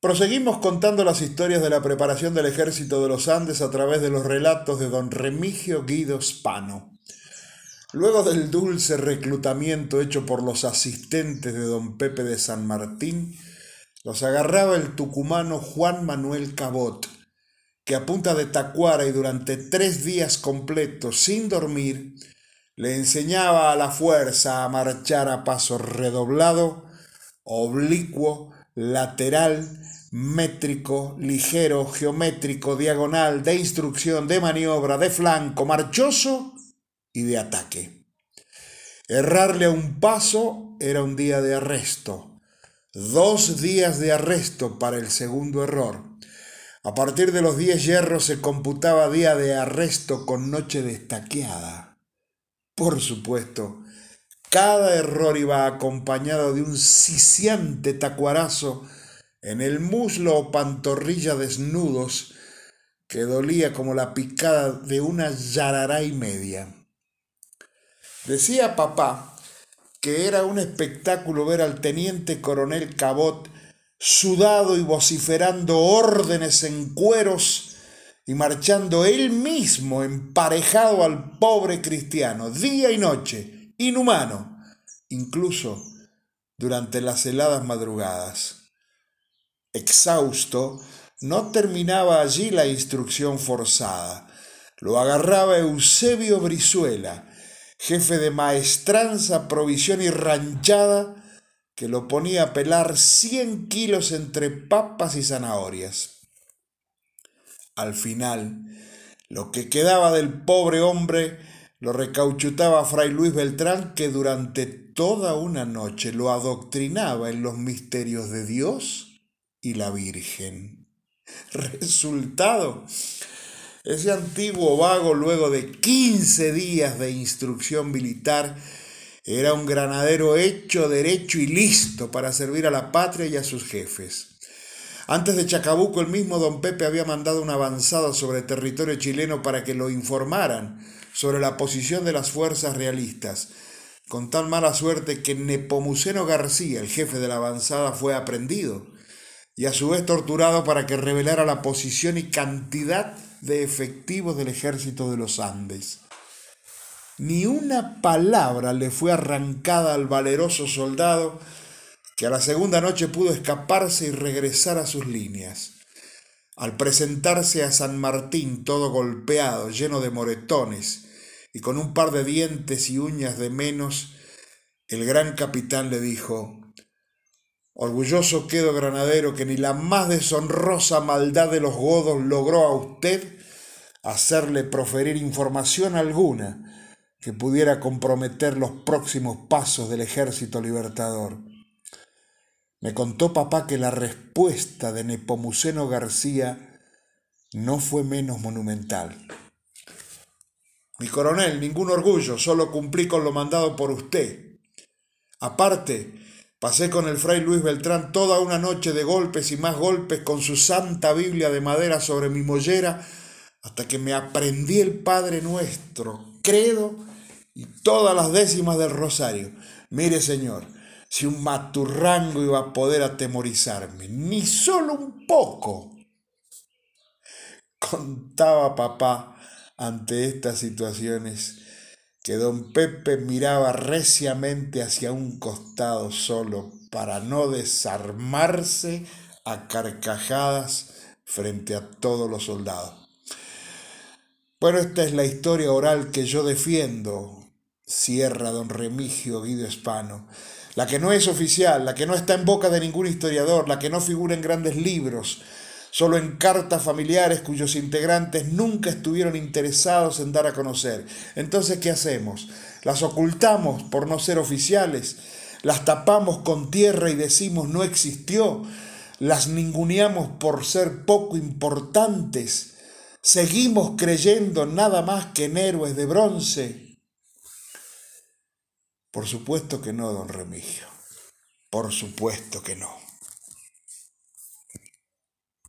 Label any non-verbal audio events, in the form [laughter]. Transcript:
Proseguimos contando las historias de la preparación del ejército de los Andes a través de los relatos de don Remigio Guido Spano. Luego del dulce reclutamiento hecho por los asistentes de don Pepe de San Martín, los agarraba el tucumano Juan Manuel Cabot, que a punta de tacuara y durante tres días completos sin dormir, le enseñaba a la fuerza a marchar a paso redoblado, oblicuo, lateral, métrico, ligero, geométrico, diagonal, de instrucción, de maniobra, de flanco, marchoso y de ataque. Errarle a un paso era un día de arresto, dos días de arresto para el segundo error. A partir de los diez hierros se computaba día de arresto con noche destaqueada. Por supuesto, cada error iba acompañado de un siciante tacuarazo en el muslo o pantorrilla desnudos que dolía como la picada de una yarará y media. Decía papá que era un espectáculo ver al teniente coronel Cabot sudado y vociferando órdenes en cueros y marchando él mismo emparejado al pobre cristiano, día y noche, inhumano, incluso durante las heladas madrugadas. Exhausto, no terminaba allí la instrucción forzada. Lo agarraba Eusebio Brizuela, jefe de maestranza, provisión y ranchada, que lo ponía a pelar cien kilos entre papas y zanahorias. Al final, lo que quedaba del pobre hombre lo recauchutaba Fray Luis Beltrán, que durante toda una noche lo adoctrinaba en los misterios de Dios y la Virgen. [laughs] Resultado, ese antiguo vago luego de 15 días de instrucción militar era un granadero hecho, derecho y listo para servir a la patria y a sus jefes. Antes de Chacabuco, el mismo don Pepe había mandado una avanzada sobre territorio chileno para que lo informaran sobre la posición de las fuerzas realistas, con tan mala suerte que Nepomuceno García, el jefe de la avanzada, fue aprendido y a su vez torturado para que revelara la posición y cantidad de efectivos del ejército de los Andes. Ni una palabra le fue arrancada al valeroso soldado que a la segunda noche pudo escaparse y regresar a sus líneas. Al presentarse a San Martín todo golpeado, lleno de moretones y con un par de dientes y uñas de menos, el gran capitán le dijo, Orgulloso quedo, granadero, que ni la más deshonrosa maldad de los godos logró a usted hacerle proferir información alguna que pudiera comprometer los próximos pasos del ejército libertador. Me contó papá que la respuesta de Nepomuceno García no fue menos monumental. Mi coronel, ningún orgullo, solo cumplí con lo mandado por usted. Aparte, Pasé con el fray Luis Beltrán toda una noche de golpes y más golpes con su santa Biblia de madera sobre mi mollera hasta que me aprendí el Padre Nuestro, credo y todas las décimas del rosario. Mire, Señor, si un maturrango iba a poder atemorizarme, ni solo un poco. Contaba papá ante estas situaciones que don Pepe miraba reciamente hacia un costado solo para no desarmarse a carcajadas frente a todos los soldados. Bueno, esta es la historia oral que yo defiendo, cierra don Remigio Guido Espano, la que no es oficial, la que no está en boca de ningún historiador, la que no figura en grandes libros, solo en cartas familiares cuyos integrantes nunca estuvieron interesados en dar a conocer. Entonces, ¿qué hacemos? ¿Las ocultamos por no ser oficiales? ¿Las tapamos con tierra y decimos no existió? ¿Las ninguneamos por ser poco importantes? ¿Seguimos creyendo nada más que en héroes de bronce? Por supuesto que no, don Remigio. Por supuesto que no.